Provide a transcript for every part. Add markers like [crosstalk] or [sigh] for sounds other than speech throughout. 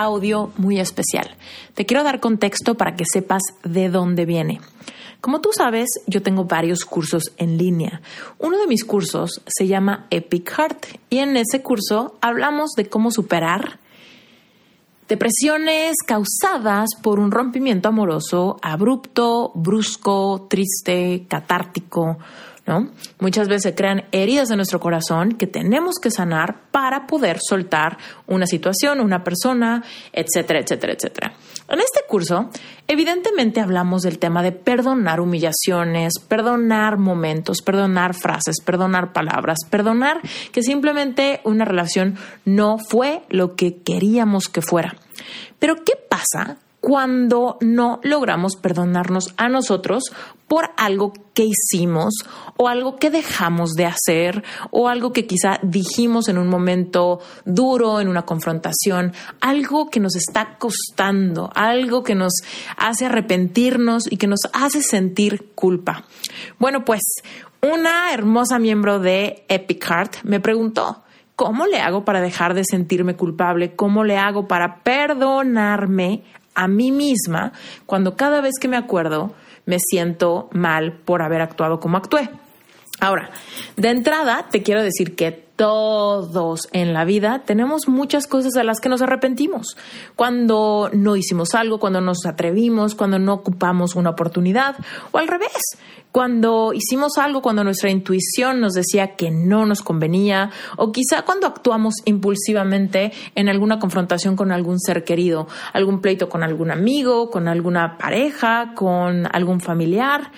audio muy especial. Te quiero dar contexto para que sepas de dónde viene. Como tú sabes, yo tengo varios cursos en línea. Uno de mis cursos se llama Epic Heart y en ese curso hablamos de cómo superar depresiones causadas por un rompimiento amoroso abrupto, brusco, triste, catártico Muchas veces se crean heridas en nuestro corazón que tenemos que sanar para poder soltar una situación, una persona, etcétera, etcétera, etcétera. En este curso, evidentemente hablamos del tema de perdonar humillaciones, perdonar momentos, perdonar frases, perdonar palabras, perdonar que simplemente una relación no fue lo que queríamos que fuera. Pero ¿qué pasa cuando no logramos perdonarnos a nosotros por algo que hicimos o algo que dejamos de hacer o algo que quizá dijimos en un momento duro, en una confrontación, algo que nos está costando, algo que nos hace arrepentirnos y que nos hace sentir culpa. Bueno, pues una hermosa miembro de Epic Heart me preguntó, ¿Cómo le hago para dejar de sentirme culpable? ¿Cómo le hago para perdonarme a mí misma cuando cada vez que me acuerdo me siento mal por haber actuado como actué. Ahora, de entrada te quiero decir que todos en la vida tenemos muchas cosas a las que nos arrepentimos. Cuando no hicimos algo, cuando nos atrevimos, cuando no ocupamos una oportunidad, o al revés, cuando hicimos algo, cuando nuestra intuición nos decía que no nos convenía, o quizá cuando actuamos impulsivamente en alguna confrontación con algún ser querido, algún pleito con algún amigo, con alguna pareja, con algún familiar.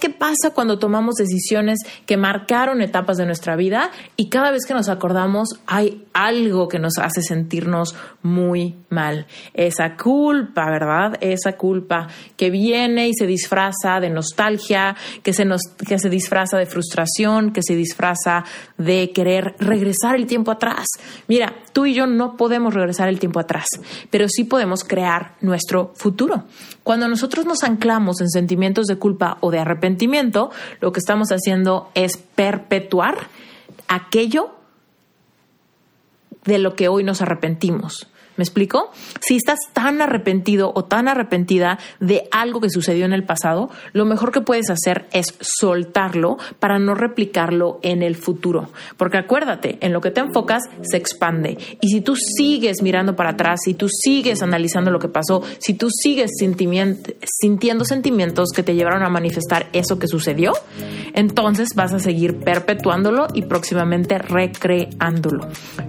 ¿Qué pasa cuando tomamos decisiones que marcaron etapas de nuestra vida y cada vez que nos acordamos hay algo que nos hace sentirnos muy mal. Esa culpa, ¿verdad? Esa culpa que viene y se disfraza de nostalgia, que se, nos, que se disfraza de frustración, que se disfraza de querer regresar el tiempo atrás. Mira, tú y yo no podemos regresar el tiempo atrás, pero sí podemos crear nuestro futuro. Cuando nosotros nos anclamos en sentimientos de culpa o de arrepentimiento, lo que estamos haciendo es perpetuar aquello de lo que hoy nos arrepentimos. ¿Me explico? Si estás tan arrepentido o tan arrepentida de algo que sucedió en el pasado, lo mejor que puedes hacer es soltarlo para no replicarlo en el futuro. Porque acuérdate, en lo que te enfocas se expande. Y si tú sigues mirando para atrás, si tú sigues analizando lo que pasó, si tú sigues sintiendo sentimientos que te llevaron a manifestar eso que sucedió, entonces vas a seguir perpetuándolo y próximamente recreándolo.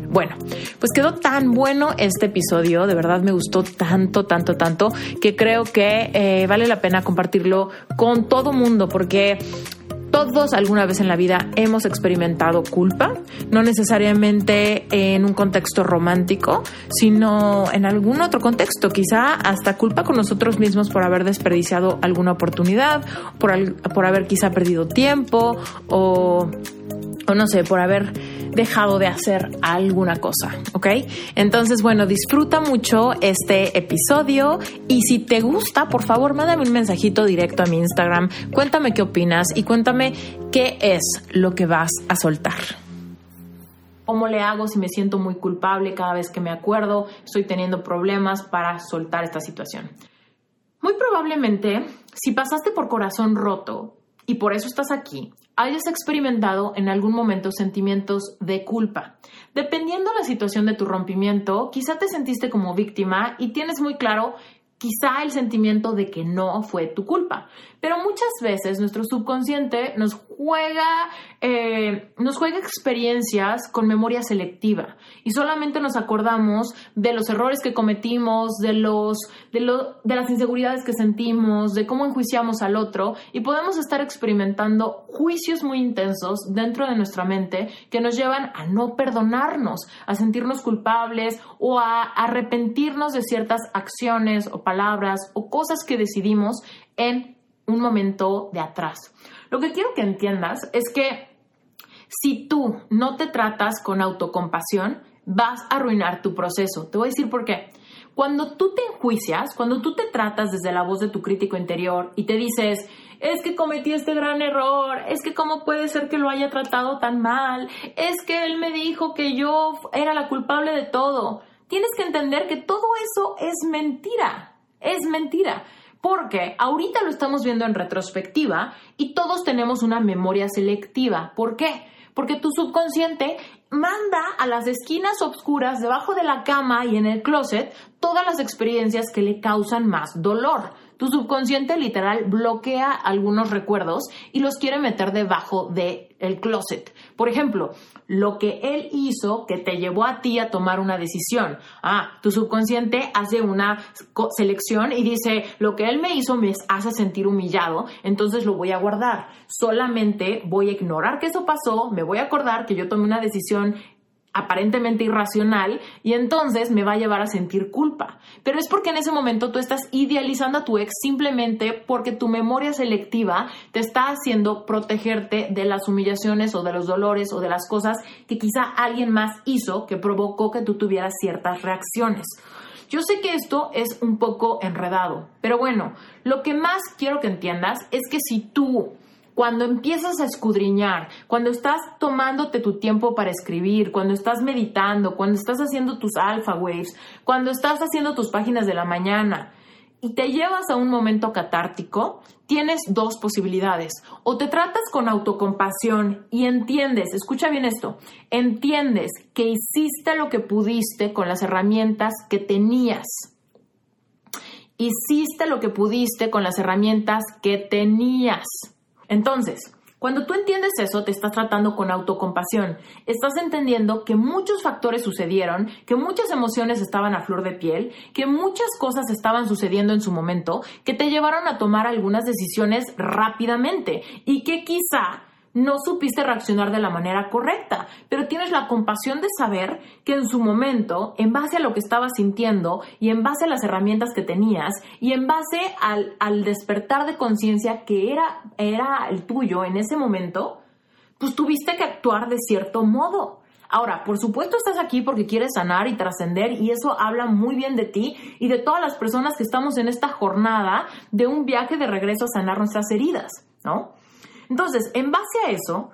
Bueno, pues quedó tan bueno este episodio, de verdad me gustó tanto, tanto, tanto, que creo que eh, vale la pena compartirlo con todo mundo, porque todos alguna vez en la vida hemos experimentado culpa, no necesariamente en un contexto romántico, sino en algún otro contexto, quizá hasta culpa con nosotros mismos por haber desperdiciado alguna oportunidad, por, por haber quizá perdido tiempo o, o no sé, por haber dejado de hacer alguna cosa, ¿ok? Entonces, bueno, disfruta mucho este episodio y si te gusta, por favor, mándame un mensajito directo a mi Instagram, cuéntame qué opinas y cuéntame qué es lo que vas a soltar. ¿Cómo le hago si me siento muy culpable cada vez que me acuerdo? Estoy teniendo problemas para soltar esta situación. Muy probablemente, si pasaste por corazón roto y por eso estás aquí, hayas experimentado en algún momento sentimientos de culpa. Dependiendo la situación de tu rompimiento, quizá te sentiste como víctima y tienes muy claro quizá el sentimiento de que no fue tu culpa. Pero muchas veces nuestro subconsciente nos juega, eh, nos juega experiencias con memoria selectiva y solamente nos acordamos de los errores que cometimos, de, los, de, de las inseguridades que sentimos, de cómo enjuiciamos al otro y podemos estar experimentando juicios muy intensos dentro de nuestra mente que nos llevan a no perdonarnos, a sentirnos culpables o a arrepentirnos de ciertas acciones o palabras o cosas que decidimos en un momento de atrás. Lo que quiero que entiendas es que si tú no te tratas con autocompasión, vas a arruinar tu proceso. Te voy a decir por qué. Cuando tú te enjuicias, cuando tú te tratas desde la voz de tu crítico interior y te dices, es que cometí este gran error, es que cómo puede ser que lo haya tratado tan mal, es que él me dijo que yo era la culpable de todo, tienes que entender que todo eso es mentira, es mentira. Porque ahorita lo estamos viendo en retrospectiva y todos tenemos una memoria selectiva. ¿Por qué? Porque tu subconsciente manda a las esquinas oscuras debajo de la cama y en el closet todas las experiencias que le causan más dolor. Tu subconsciente literal bloquea algunos recuerdos y los quiere meter debajo del el closet. Por ejemplo, lo que él hizo que te llevó a ti a tomar una decisión. Ah, tu subconsciente hace una selección y dice, lo que él me hizo me hace sentir humillado, entonces lo voy a guardar. Solamente voy a ignorar que eso pasó, me voy a acordar que yo tomé una decisión aparentemente irracional y entonces me va a llevar a sentir culpa. Pero es porque en ese momento tú estás idealizando a tu ex simplemente porque tu memoria selectiva te está haciendo protegerte de las humillaciones o de los dolores o de las cosas que quizá alguien más hizo que provocó que tú tuvieras ciertas reacciones. Yo sé que esto es un poco enredado, pero bueno, lo que más quiero que entiendas es que si tú cuando empiezas a escudriñar, cuando estás tomándote tu tiempo para escribir, cuando estás meditando, cuando estás haciendo tus alpha waves, cuando estás haciendo tus páginas de la mañana y te llevas a un momento catártico, tienes dos posibilidades. O te tratas con autocompasión y entiendes, escucha bien esto, entiendes que hiciste lo que pudiste con las herramientas que tenías. Hiciste lo que pudiste con las herramientas que tenías. Entonces, cuando tú entiendes eso, te estás tratando con autocompasión. Estás entendiendo que muchos factores sucedieron, que muchas emociones estaban a flor de piel, que muchas cosas estaban sucediendo en su momento, que te llevaron a tomar algunas decisiones rápidamente y que quizá no supiste reaccionar de la manera correcta, pero tienes la compasión de saber que en su momento, en base a lo que estabas sintiendo y en base a las herramientas que tenías y en base al, despertar de conciencia que era, era el tuyo en ese momento, pues tuviste que actuar de cierto modo. Ahora, por supuesto estás aquí porque quieres sanar y trascender y eso habla muy bien de ti y de todas las personas que estamos en esta jornada de un viaje de regreso a sanar nuestras heridas, ¿no? Entonces, en base a eso,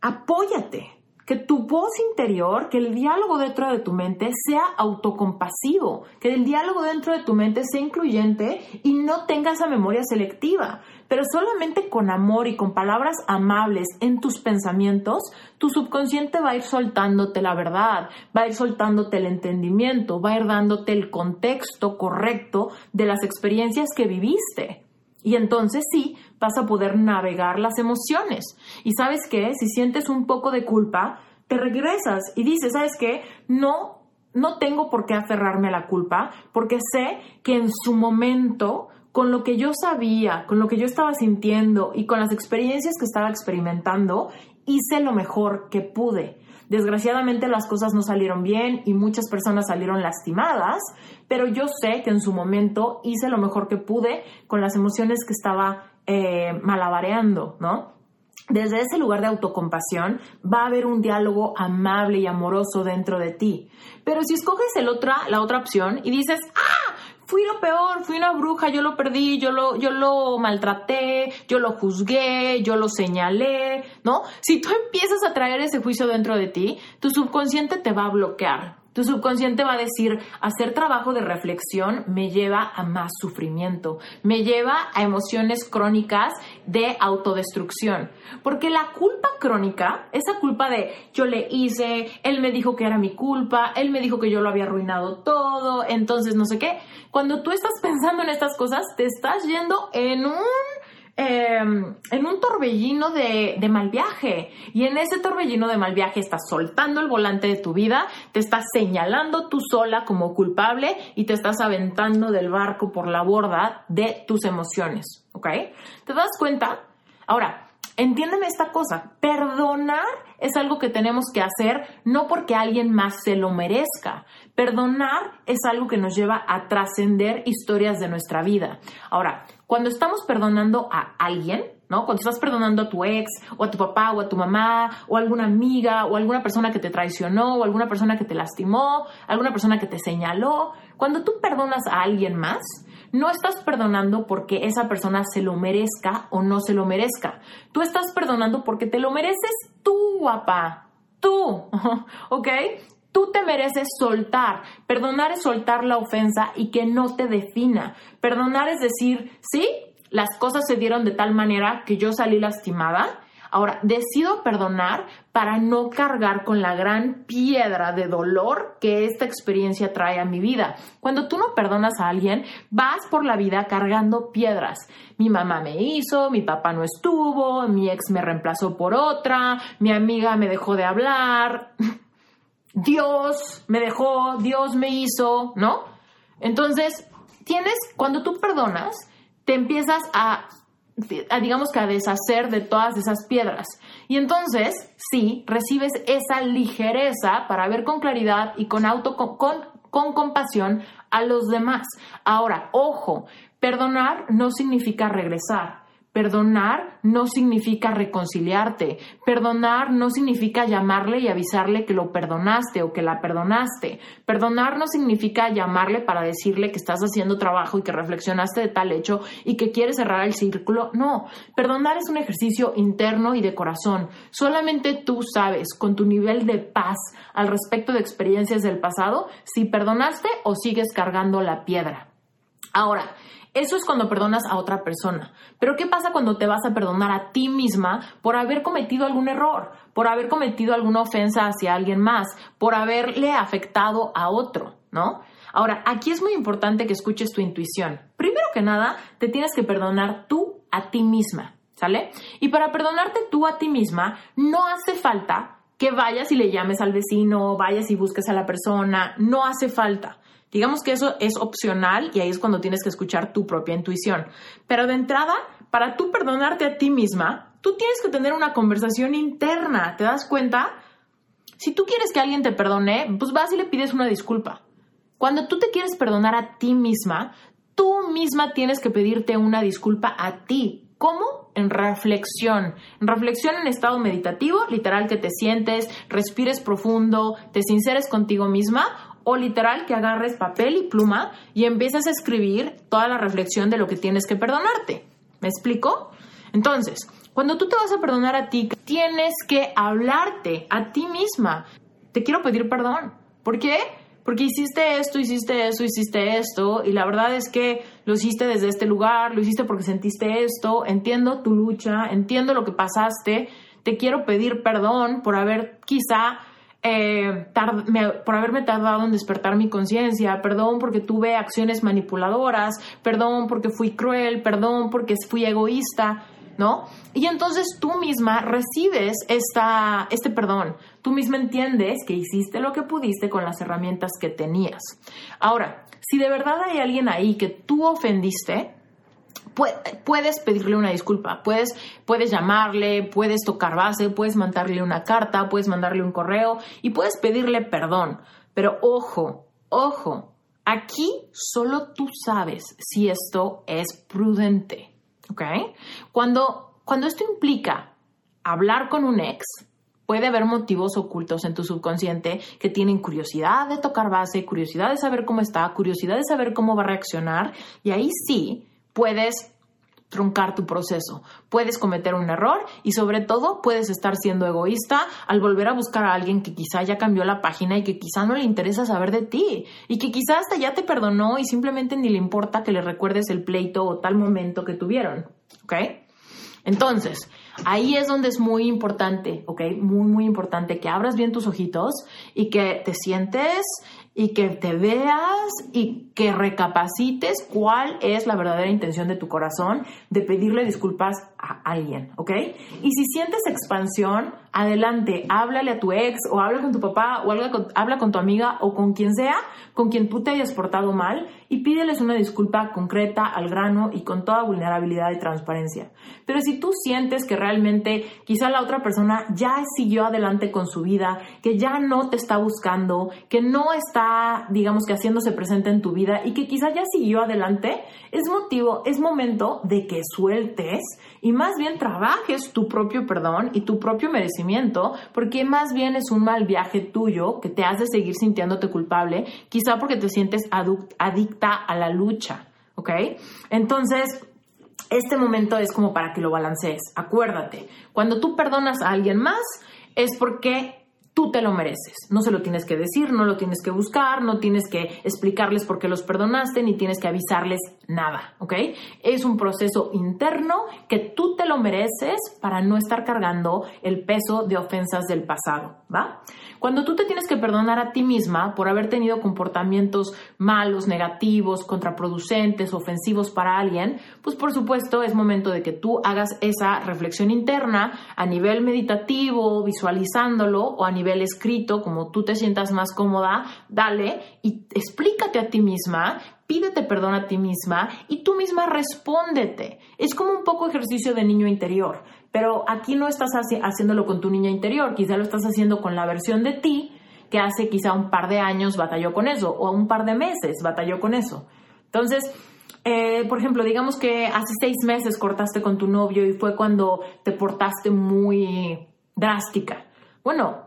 apóyate, que tu voz interior, que el diálogo dentro de tu mente sea autocompasivo, que el diálogo dentro de tu mente sea incluyente y no tenga esa memoria selectiva. Pero solamente con amor y con palabras amables en tus pensamientos, tu subconsciente va a ir soltándote la verdad, va a ir soltándote el entendimiento, va a ir dándote el contexto correcto de las experiencias que viviste. Y entonces sí, vas a poder navegar las emociones. Y sabes qué, si sientes un poco de culpa, te regresas y dices, ¿sabes qué? No, no tengo por qué aferrarme a la culpa, porque sé que en su momento, con lo que yo sabía, con lo que yo estaba sintiendo y con las experiencias que estaba experimentando, hice lo mejor que pude. Desgraciadamente las cosas no salieron bien y muchas personas salieron lastimadas, pero yo sé que en su momento hice lo mejor que pude con las emociones que estaba eh, malabareando, ¿no? Desde ese lugar de autocompasión va a haber un diálogo amable y amoroso dentro de ti. Pero si escoges el otra, la otra opción y dices, ah, fui lo peor, fui una bruja, yo lo perdí, yo lo, yo lo maltraté, yo lo juzgué, yo lo señalé, ¿no? Si tú empiezas a traer ese juicio dentro de ti, tu subconsciente te va a bloquear Tu subconsciente va a decir, hacer trabajo de reflexión me lleva a más sufrimiento, me lleva a emociones crónicas de autodestrucción. Porque la culpa crónica, esa culpa de yo le hice, él me dijo que era mi culpa, él me dijo que yo lo había arruinado todo, entonces no sé qué. Cuando tú estás pensando en estas cosas, te estás yendo en un Em, en un torbellino de, de, mal viaje. Y en ese torbellino de mal viaje estás soltando el volante de tu vida, te estás señalando tú sola como culpable y te estás aventando del barco por la borda de tus emociones. ¿Ok? ¿Te das cuenta? Ahora, entiéndeme esta cosa, perdonar es algo que tenemos que hacer no porque alguien más se lo merezca. Perdonar es algo que nos lleva a trascender historias de nuestra vida. Ahora, cuando estamos perdonando a alguien, ¿no? Cuando estás perdonando a tu ex, o a tu papá, o a tu mamá, o a alguna amiga, o a alguna persona que te traicionó, o alguna persona que te lastimó, alguna persona que te señaló, cuando tú perdonas a alguien más, no estás perdonando porque esa persona se lo merezca o no se lo merezca. Tú estás perdonando porque te lo mereces tú, guapa. Tú, [laughs] ¿ok? Tú te mereces soltar. Perdonar es soltar la ofensa y que no te defina. Perdonar es decir, sí, las cosas se dieron de tal manera que yo salí lastimada Ahora, decido perdonar para no cargar con la gran piedra de dolor que esta experiencia trae a mi vida. Cuando tú no perdonas a alguien, vas por la vida cargando piedras. Mi mamá me hizo, mi papá no estuvo, mi ex me reemplazó por otra, mi amiga me dejó de hablar, [laughs] Dios me dejó, Dios me hizo, ¿no? Entonces, tienes, cuando tú perdonas, te empiezas a digamos que a deshacer de todas esas piedras. Y entonces, sí, recibes esa ligereza para ver con claridad y con auto con, con compasión a los demás. Ahora, ojo, perdonar no significa regresar. Perdonar no significa reconciliarte. Perdonar no significa llamarle y avisarle que lo perdonaste o que la perdonaste. Perdonar no significa llamarle para decirle que estás haciendo trabajo y que reflexionaste de tal hecho y que quieres cerrar el círculo. No, perdonar es un ejercicio interno y de corazón. Solamente tú sabes, con tu nivel de paz al respecto de experiencias del pasado, si perdonaste o sigues cargando la piedra. Ahora, eso es cuando perdonas a otra persona. Pero ¿qué pasa cuando te vas a perdonar a ti misma por haber cometido algún error, por haber cometido alguna ofensa hacia alguien más, por haberle afectado a otro, ¿no? Ahora, aquí es muy importante que escuches tu intuición. Primero que nada, te tienes que perdonar tú a ti misma, ¿sale? Y para perdonarte tú a ti misma, no hace falta que vayas y le llames al vecino, vayas y busques a la persona, no hace falta. Digamos que eso es opcional y ahí es cuando tienes que escuchar tu propia intuición. Pero de entrada, para tú perdonarte a ti misma, tú tienes que tener una conversación interna. ¿Te das cuenta? Si tú quieres que alguien te perdone, pues vas y le pides una disculpa. Cuando tú te quieres perdonar a ti misma, tú misma tienes que pedirte una disculpa a ti. ¿Cómo? En reflexión. En reflexión en estado meditativo, literal que te sientes, respires profundo, te sinceres contigo misma o literal que agarres papel y pluma y empieces a escribir toda la reflexión de lo que tienes que perdonarte. ¿Me explico? Entonces, cuando tú te vas a perdonar a ti, tienes que hablarte a ti misma. Te quiero pedir perdón. ¿Por qué? Porque hiciste esto, hiciste eso, hiciste esto, y la verdad es que lo hiciste desde este lugar, lo hiciste porque sentiste esto, entiendo tu lucha, entiendo lo que pasaste, te quiero pedir perdón por haber quizá eh, por haberme tardado en despertar mi conciencia, perdón porque tuve acciones manipuladoras, perdón porque fui cruel, perdón porque fui egoísta, ¿no? Y entonces tú misma recibes esta, este perdón, tú misma entiendes que hiciste lo que pudiste con las herramientas que tenías. Ahora, si de verdad hay alguien ahí que tú ofendiste, puedes pedirle una disculpa, puedes, puedes llamarle, puedes tocar base, puedes mandarle una carta, puedes mandarle un correo y puedes pedirle perdón. Pero ojo, ojo, aquí solo tú sabes si esto es prudente, ¿ok? Cuando, cuando esto implica hablar con un ex, puede haber motivos ocultos en tu subconsciente que tienen curiosidad de tocar base, curiosidad de saber cómo está, curiosidad de saber cómo va a reaccionar y ahí sí puedes truncar tu proceso. Puedes cometer un error y sobre todo puedes estar siendo egoísta al volver a buscar a alguien que quizá ya cambió la página y que quizá no le interesa saber de ti y que quizá hasta ya te perdonó y simplemente ni le importa que le recuerdes el pleito o tal momento que tuvieron. ¿Ok? Entonces, ahí es donde es muy importante, ¿ok? Muy, muy importante que abras bien tus ojitos y que te sientes y que te veas y que recapacites cuál es la verdadera intención de tu corazón de pedirle disculpas a alguien, ¿ok? Y si sientes expansión, adelante, háblale a tu ex o habla con tu papá o habla con, tu amiga o con quien sea, con quien tú te hayas portado mal y pídeles una disculpa concreta, al grano y con toda vulnerabilidad y transparencia. Pero si tú sientes que realmente quizá la otra persona ya siguió adelante con su vida, que ya no te está buscando, que no está, digamos que haciéndose presente en tu vida y que quizá ya siguió adelante, es motivo, es momento de que sueltes y más bien trabajes tu propio perdón y tu propio merecimiento, porque más bien es un mal viaje tuyo que te hace seguir sintiéndote culpable, quizá porque te sientes adicta a la lucha, ¿ok? Entonces, este momento es como para que lo balancees. Acuérdate, cuando tú perdonas a alguien más, es porque tú te lo mereces. No se lo tienes que decir, no lo tienes que buscar, no tienes que explicarles por qué los perdonaste, ni tienes que avisarles nada, ¿ok? Es un proceso interno que tú te lo mereces para no estar cargando el peso de ofensas del pasado, ¿va? Cuando tú te tienes que perdonar a ti misma por haber tenido comportamientos malos, negativos, contraproducentes, ofensivos para alguien, pues por supuesto es momento de que tú hagas esa reflexión interna a nivel meditativo, visualizándolo o a nivel escrito, como tú te sientas más cómoda, dale y explícate a ti misma pídete perdón a ti misma y tú misma respóndete. Es como un poco ejercicio de niño interior. Pero aquí no estás haciéndolo con tu niña interior, quizá lo estás haciendo con la versión de ti que hace quizá un par de años batalló con eso o un par de meses batalló con eso. Entonces, eh, por ejemplo, digamos que hace seis meses cortaste con tu novio y fue cuando te portaste muy drástica. Bueno,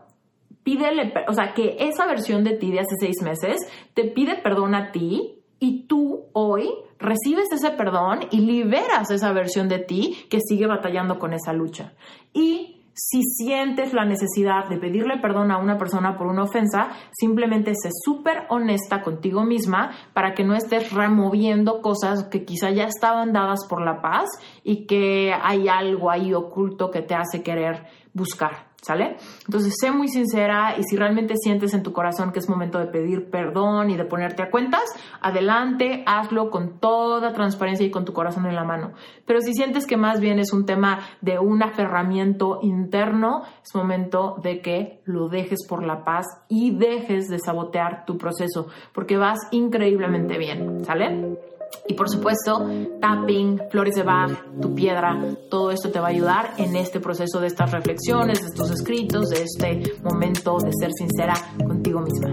pídele, o sea, que esa versión de ti de hace seis meses te pide perdón a ti y tú hoy recibes ese perdón y liberas esa versión de ti que sigue batallando con esa lucha. Y si sientes la necesidad de pedirle perdón a una persona por una ofensa, simplemente sé súper honesta contigo misma para que no estés removiendo cosas que quizá ya estaban dadas por la paz y que hay algo ahí oculto que te hace querer buscar. ¿Sale? Entonces, sé muy sincera y si realmente sientes en tu corazón que es momento de pedir perdón y de ponerte a cuentas, adelante, hazlo con toda transparencia y con tu corazón en la mano. Pero si sientes que más bien es un tema de un aferramiento interno, es momento de que lo dejes por la paz y dejes de sabotear tu proceso, porque vas increíblemente bien, ¿sale? Y por supuesto, tapping, flores de Bach, tu piedra, todo esto te va a ayudar en este proceso de estas reflexiones, de estos escritos, de este momento de ser sincera contigo misma.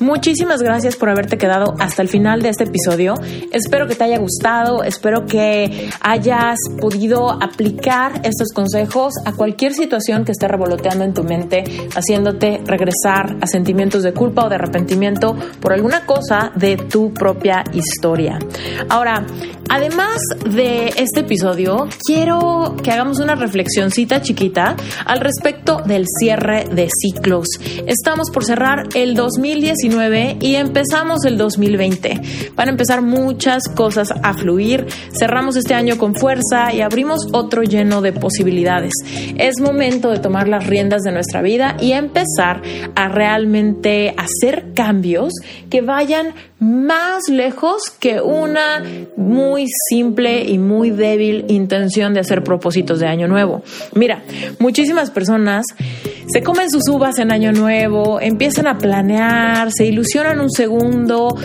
Muchísimas gracias por haberte quedado hasta el final de este episodio. Espero que te haya gustado, espero que hayas podido aplicar estos consejos a cualquier situación que esté revoloteando en tu mente, haciéndote regresar a sentimientos de culpa o de arrepentimiento por alguna cosa de tu propia historia. Ahora, además de este episodio, quiero que hagamos una reflexioncita chiquita al respecto del cierre de ciclos. Estamos por cerrar el 2019 y empezamos el 2020. Van a empezar muchas cosas a fluir. Cerramos este año con fuerza y abrimos otro lleno de posibilidades. Es momento de tomar las riendas de nuestra vida y empezar a realmente hacer cambios que vayan más lejos que una muy simple y muy débil intención de hacer propósitos de año nuevo. Mira, muchísimas personas se comen sus uvas en año nuevo, empiezan a planear, se ilusionan un segundo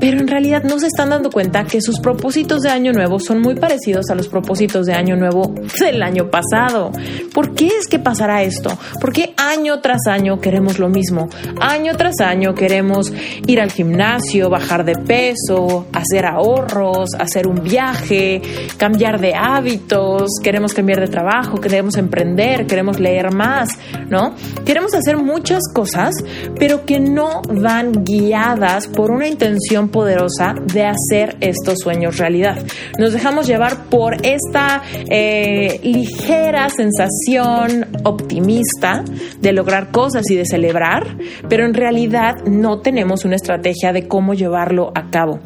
pero en realidad no se están dando cuenta que sus propósitos de año nuevo son muy parecidos a los propósitos de año nuevo del año pasado. ¿Por qué es que pasará esto? ¿Por qué año tras año queremos lo mismo? Año tras año queremos ir al gimnasio, bajar de peso, hacer ahorros, hacer un viaje, cambiar de hábitos, queremos cambiar de trabajo, queremos emprender, queremos leer más, ¿no? Queremos hacer muchas cosas, pero que no van guiadas por una intención poderosa de hacer estos sueños realidad. Nos dejamos llevar por esta eh, ligera sensación optimista de lograr cosas y de celebrar, pero en realidad no tenemos una estrategia de cómo llevarlo a cabo.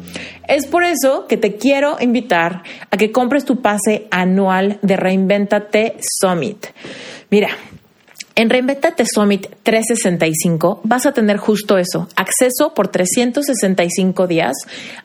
Es por eso que te quiero invitar a que compres tu pase anual de Reinventate Summit. Mira, en Reinventate Summit 365 vas a tener justo eso, acceso por 365 días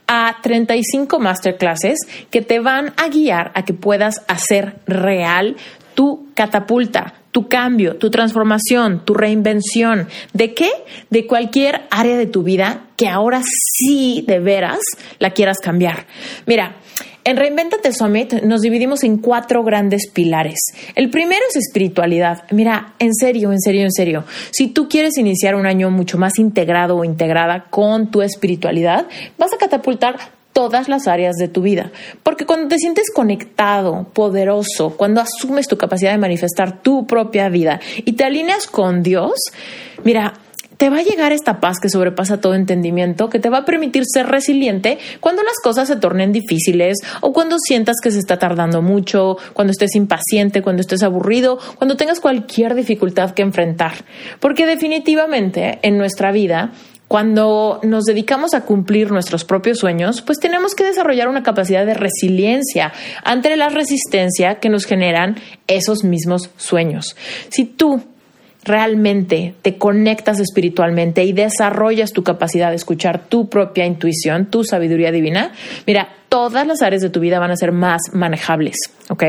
a 35 masterclasses que te van a guiar a que puedas hacer real tu catapulta, tu cambio, tu transformación, tu reinvención. ¿De qué? De cualquier área de tu vida que ahora sí de veras la quieras cambiar. Mira, en Reinventate Summit nos dividimos en cuatro grandes pilares. El primero es espiritualidad. Mira, en serio, en serio, en serio. Si tú quieres iniciar un año mucho más integrado o integrada con tu espiritualidad, vas a catapultar todas las áreas de tu vida. Porque cuando te sientes conectado, poderoso, cuando asumes tu capacidad de manifestar tu propia vida y te alineas con Dios, mira, te va a llegar esta paz que sobrepasa todo entendimiento, que te va a permitir ser resiliente cuando las cosas se tornen difíciles o cuando sientas que se está tardando mucho, cuando estés impaciente, cuando estés aburrido, cuando tengas cualquier dificultad que enfrentar. Porque definitivamente en nuestra vida cuando nos dedicamos a cumplir nuestros propios sueños, pues tenemos que desarrollar una capacidad de resiliencia ante la resistencia que nos generan esos mismos sueños. Si tú realmente te conectas espiritualmente y desarrollas tu capacidad de escuchar tu propia intuición, tu sabiduría divina, mira, todas las áreas de tu vida van a ser más manejables, ¿ok?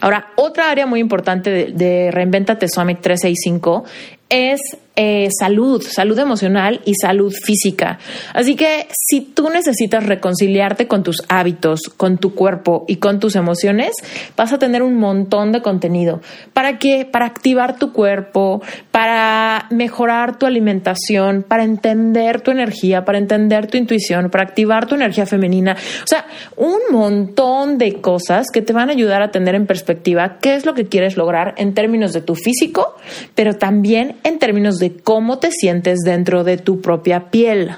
Ahora, otra área muy importante de, de Reinventate Summit 365 es eh, salud, salud emocional y salud física. Así que si tú necesitas reconciliarte con tus hábitos, con tu cuerpo y con tus emociones, vas a tener un montón de contenido. ¿Para qué? Para activar tu cuerpo, para mejorar tu alimentación, para entender tu energía, para entender tu intuición, para activar tu energía femenina. O sea, un montón de cosas que te van a ayudar a tener en perspectiva qué es lo que quieres lograr en términos de tu físico, pero también en términos de cómo te sientes dentro de tu propia piel.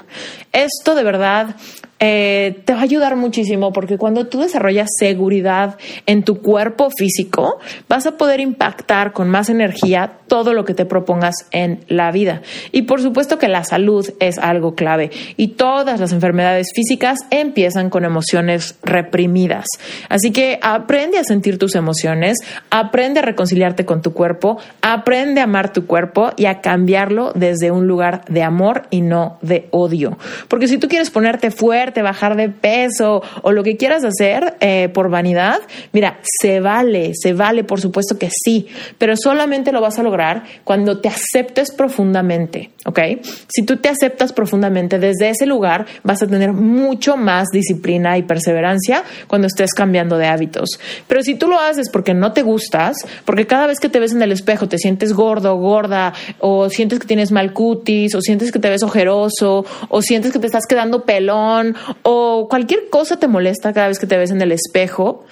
Esto de verdad eh, te va a ayudar muchísimo porque cuando tú desarrollas seguridad en tu cuerpo físico, vas a poder impactar con más energía todo lo que te propongas en la vida. Y por supuesto que la salud es algo clave y todas las enfermedades físicas empiezan con emociones reprimidas. Así que aprende a sentir tus emociones, aprende a reconciliarte con tu cuerpo, aprende a amar tu cuerpo y a cambiarlo desde un lugar de amor y no de odio. Porque si tú quieres ponerte fuerte, bajar de peso o lo que quieras hacer eh, por vanidad, mira, se vale, se vale, por supuesto que sí, pero solamente lo vas a lograr cuando te aceptes profundamente, ¿ok? Si tú te aceptas profundamente desde ese lugar, vas a tener mucho más disciplina y perseverancia cuando estés cambiando de hábitos. Pero si tú lo haces porque no te gustas, porque cada vez que te ves en el espejo te sientes gordo, gorda, o sientes que tienes mal cutis, o sientes que te ves ojeroso, o sientes que te estás quedando pelón o cualquier cosa te molesta cada vez que te ves en el espejo,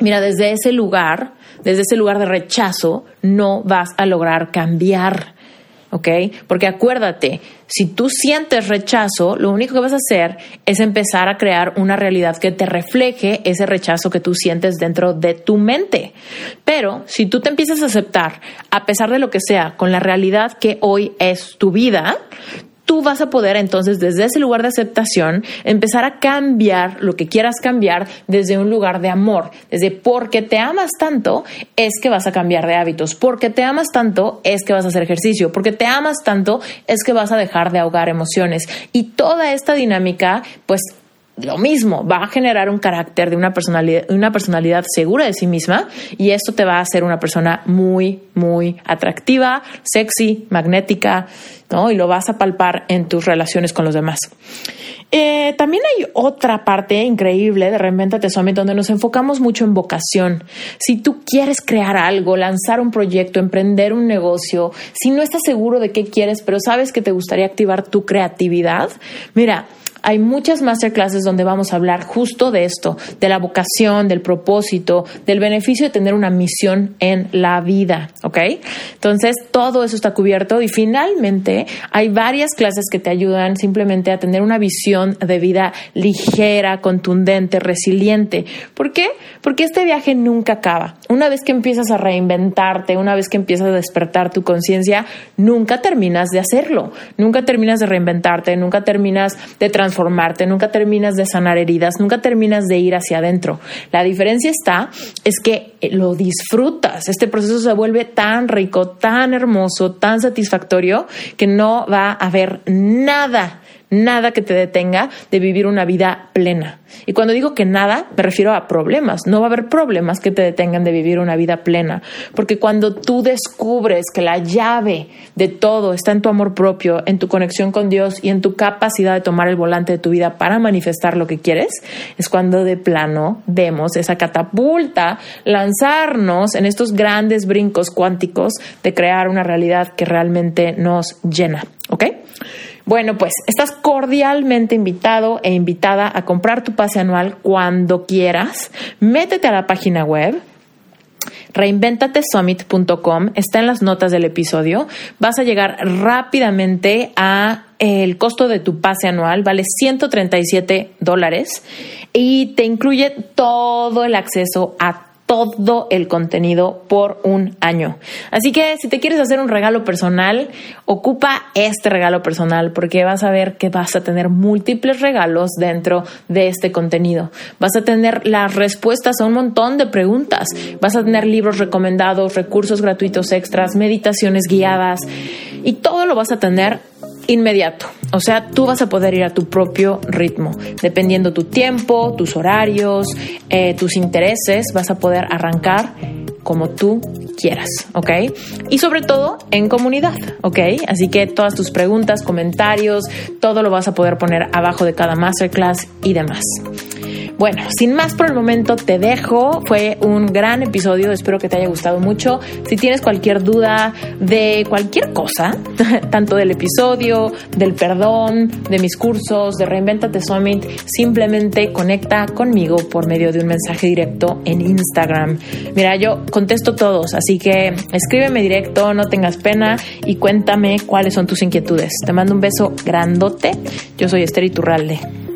mira, desde ese lugar, desde ese lugar de rechazo, no vas a lograr cambiar. ¿Ok? Porque acuérdate, si tú sientes rechazo, lo único que vas a hacer es empezar a crear una realidad que te refleje ese rechazo que tú sientes dentro de tu mente. Pero si tú te empiezas a aceptar, a pesar de lo que sea, con la realidad que hoy es tu vida, tú vas a poder entonces desde ese lugar de aceptación empezar a cambiar lo que quieras cambiar desde un lugar de amor, desde porque te amas tanto es que vas a cambiar de hábitos, porque te amas tanto es que vas a hacer ejercicio, porque te amas tanto es que vas a dejar de ahogar emociones y toda esta dinámica pues lo mismo, va a generar un carácter de una personalidad, una personalidad segura de sí misma y esto te va a hacer una persona muy, muy atractiva, sexy, magnética, ¿no? Y lo vas a palpar en tus relaciones con los demás. Eh, también hay otra parte increíble de Reinventate Summit donde nos enfocamos mucho en vocación. Si tú quieres crear algo, lanzar un proyecto, emprender un negocio, si no estás seguro de qué quieres, pero sabes que te gustaría activar tu creatividad, mira, hay muchas masterclasses donde vamos a hablar justo de esto, de la vocación, del propósito, del beneficio de tener una misión en la vida, ¿ok? Entonces, todo eso está cubierto y finalmente hay varias clases que te ayudan simplemente a tener una visión de vida ligera, contundente, resiliente. ¿Por qué? Porque este viaje nunca acaba. Una vez que empiezas a reinventarte, una vez que empiezas a despertar tu conciencia, nunca terminas de hacerlo, nunca terminas de reinventarte, nunca terminas de transformarte, nunca terminas de sanar heridas, nunca terminas de ir hacia adentro. La diferencia está es que lo disfrutas, este proceso se vuelve tan rico, tan hermoso, tan satisfactorio que no va a haber nada nada que te detenga de vivir una vida plena. Y cuando digo que nada, me refiero a problemas. No va a haber problemas que te detengan de vivir una vida plena. Porque cuando tú descubres que la llave de todo está en tu amor propio, en tu conexión con Dios y en tu capacidad de tomar el volante de tu vida para manifestar lo que quieres, es cuando de plano vemos esa catapulta lanzarnos en estos grandes brincos cuánticos de crear una realidad que realmente nos llena. ¿Ok? Bueno, pues estás cordialmente invitado e invitada a comprar tu pase anual cuando quieras. Métete a la página web reinventatesummit.com está en las notas del episodio. Vas a llegar rápidamente a el costo de tu pase anual, vale 137 dólares y te incluye todo el acceso a todo el contenido por un año. Así que si te quieres hacer un regalo personal, ocupa este regalo personal porque vas a ver que vas a tener múltiples regalos dentro de este contenido. Vas a tener las respuestas a un montón de preguntas. Vas a tener libros recomendados, recursos gratuitos extras, meditaciones guiadas y todo lo vas a tener inmediato. O sea, tú vas a poder ir a tu propio ritmo. Dependiendo tu tiempo, tus horarios, eh, tus intereses, vas a poder arrancar como tú quieras, ¿ok? Y sobre todo en comunidad, ¿ok? Así que todas tus preguntas, comentarios, todo lo vas a poder poner abajo de cada masterclass y demás. Bueno, sin más por el momento te dejo. Fue un gran episodio, espero que te haya gustado mucho. Si tienes cualquier duda de cualquier cosa, [laughs] tanto del episodio, del perdón, de mis cursos, de Reinventate Summit, simplemente conecta conmigo por medio de un mensaje directo en Instagram. Mira, yo contesto todos, así que escríbeme directo, no tengas pena y cuéntame cuáles son tus inquietudes. Te mando un beso grandote. Yo soy Esther Iturralde.